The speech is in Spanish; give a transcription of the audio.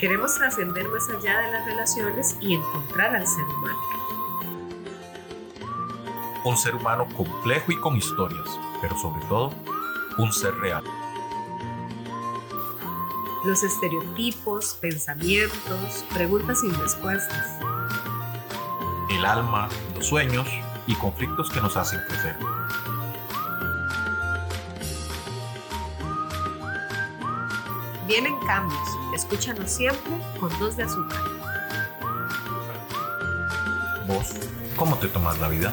Queremos trascender más allá de las relaciones y encontrar al ser humano. Un ser humano complejo y con historias, pero sobre todo, un ser real. Los estereotipos, pensamientos, preguntas sin respuestas. El alma, los sueños y conflictos que nos hacen crecer. Vienen cambios. Escúchanos siempre con dos de azúcar. ¿Vos cómo te tomas la vida?